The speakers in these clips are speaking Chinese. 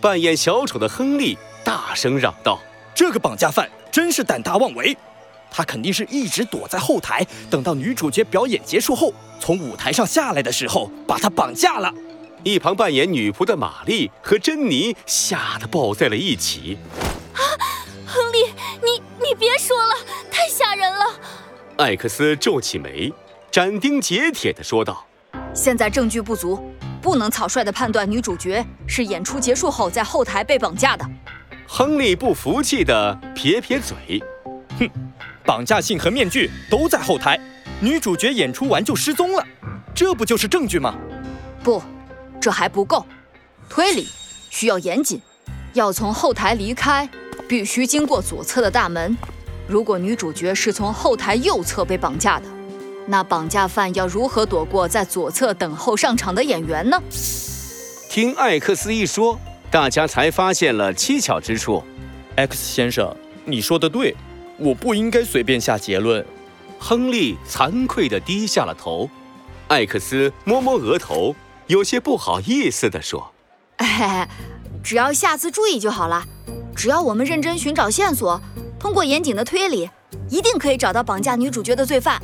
扮演小丑的亨利大声嚷道：“这个绑架犯真是胆大妄为！他肯定是一直躲在后台，等到女主角表演结束后，从舞台上下来的时候把她绑架了。”一旁扮演女仆的玛丽和珍妮吓得抱在了一起。啊，亨利，你你别说了，太吓人了！艾克斯皱起眉，斩钉截铁地说道：“现在证据不足，不能草率地判断女主角是演出结束后在后台被绑架的。”亨利不服气地撇撇嘴：“哼，绑架信和面具都在后台，女主角演出完就失踪了，这不就是证据吗？”不。这还不够，推理需要严谨。要从后台离开，必须经过左侧的大门。如果女主角是从后台右侧被绑架的，那绑架犯要如何躲过在左侧等候上场的演员呢？听艾克斯一说，大家才发现了蹊跷之处。X 先生，你说的对，我不应该随便下结论。亨利惭愧地低下了头。艾克斯摸摸额头。有些不好意思地说：“哎，只要下次注意就好了。只要我们认真寻找线索，通过严谨的推理，一定可以找到绑架女主角的罪犯。”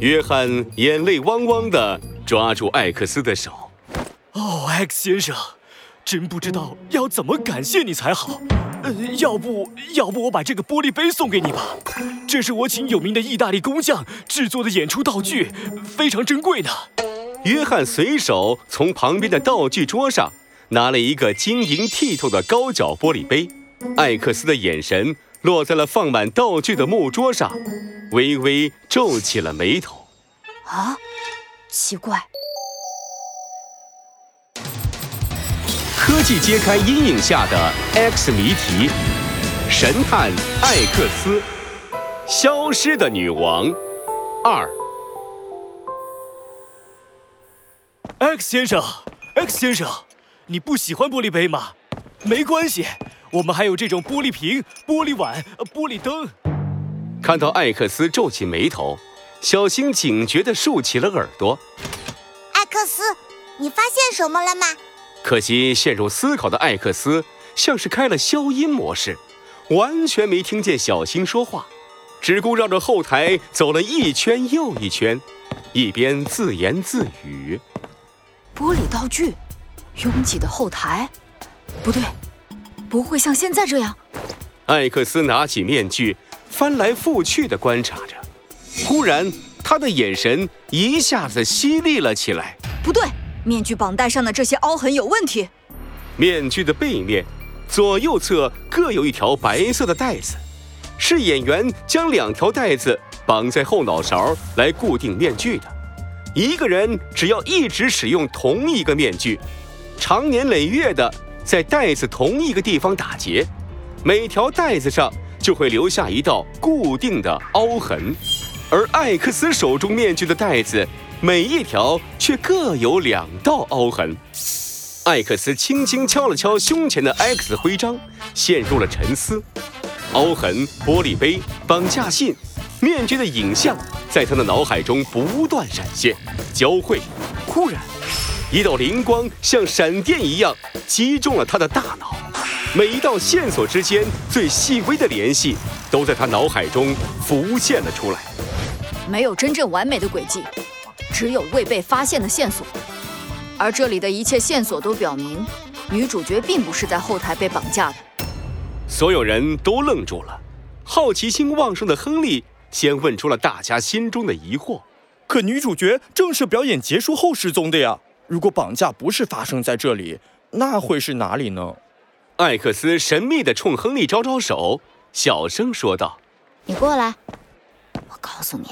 约翰眼泪汪汪地抓住艾克斯的手：“哦，X 先生，真不知道要怎么感谢你才好。呃，要不要不我把这个玻璃杯送给你吧？这是我请有名的意大利工匠制作的演出道具，非常珍贵呢。”约翰随手从旁边的道具桌上拿了一个晶莹剔透的高脚玻璃杯，艾克斯的眼神落在了放满道具的木桌上，微微皱起了眉头。啊，奇怪！科技揭开阴影下的 X 谜题，神探艾克斯，消失的女王二。X 先生，X 先生，你不喜欢玻璃杯吗？没关系，我们还有这种玻璃瓶、玻璃碗、玻璃灯。看到艾克斯皱起眉头，小星警觉地竖起了耳朵。艾克斯，你发现什么了吗？可惜陷入思考的艾克斯像是开了消音模式，完全没听见小星说话，只顾绕着后台走了一圈又一圈，一边自言自语。玻璃道具，拥挤的后台，不对，不会像现在这样。艾克斯拿起面具，翻来覆去地观察着。忽然，他的眼神一下子犀利了起来。不对，面具绑带上的这些凹痕有问题。面具的背面，左右侧各有一条白色的带子，是演员将两条带子绑在后脑勺来固定面具的。一个人只要一直使用同一个面具，长年累月的在带子同一个地方打结，每条带子上就会留下一道固定的凹痕。而艾克斯手中面具的带子，每一条却各有两道凹痕。艾克斯轻轻敲了敲胸前的 X 徽章，陷入了沉思。凹痕、玻璃杯、绑架信。面具的影像在他的脑海中不断闪现、交汇。忽然，一道灵光像闪电一样击中了他的大脑。每一道线索之间最细微的联系，都在他脑海中浮现了出来。没有真正完美的轨迹，只有未被发现的线索。而这里的一切线索都表明，女主角并不是在后台被绑架的。所有人都愣住了，好奇心旺盛的亨利。先问出了大家心中的疑惑，可女主角正是表演结束后失踪的呀。如果绑架不是发生在这里，那会是哪里呢？艾克斯神秘的冲亨利招招手，小声说道：“你过来，我告诉你。”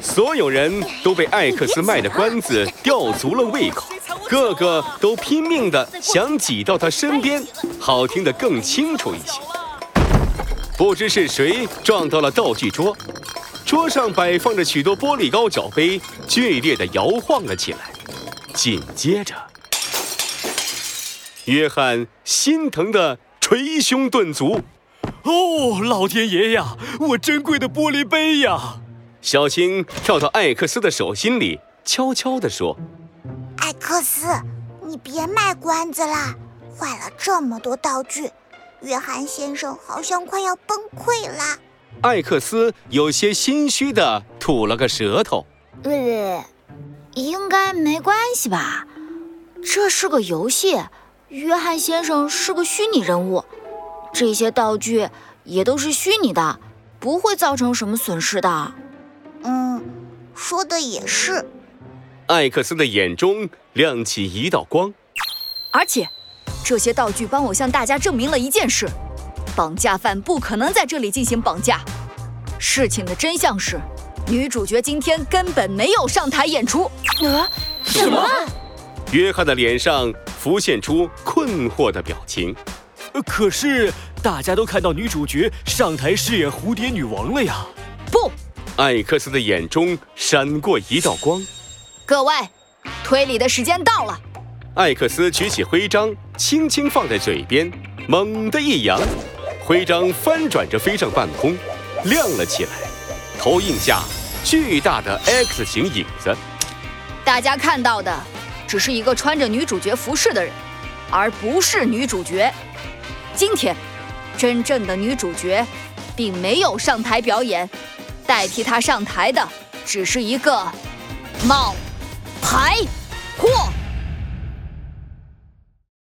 所有人都被艾克斯卖的关子吊足了胃口，个个都拼命的想挤到他身边，好听得更清楚一些。不知是谁撞到了道具桌，桌上摆放着许多玻璃高脚杯，剧烈的摇晃了起来。紧接着，约翰心疼的捶胸顿足：“哦，老天爷呀，我珍贵的玻璃杯呀！”小青跳到艾克斯的手心里，悄悄地说：“艾克斯，你别卖关子了，坏了这么多道具，约翰先生好像快要崩溃了。艾克斯有些心虚的吐了个舌头。呃，应该没关系吧？这是个游戏，约翰先生是个虚拟人物，这些道具也都是虚拟的，不会造成什么损失的。嗯，说的也是。艾克斯的眼中亮起一道光，而且，这些道具帮我向大家证明了一件事：绑架犯不可能在这里进行绑架。事情的真相是，女主角今天根本没有上台演出。啊，什么？约翰的脸上浮现出困惑的表情。可是大家都看到女主角上台饰演蝴蝶女王了呀！不，艾克斯的眼中闪过一道光。各位，推理的时间到了。艾克斯举起徽章，轻轻放在嘴边，猛地一扬，徽章翻转着飞上半空，亮了起来。投影下，巨大的 X 型影子。大家看到的。只是一个穿着女主角服饰的人，而不是女主角。今天，真正的女主角并没有上台表演，代替她上台的只是一个冒牌货。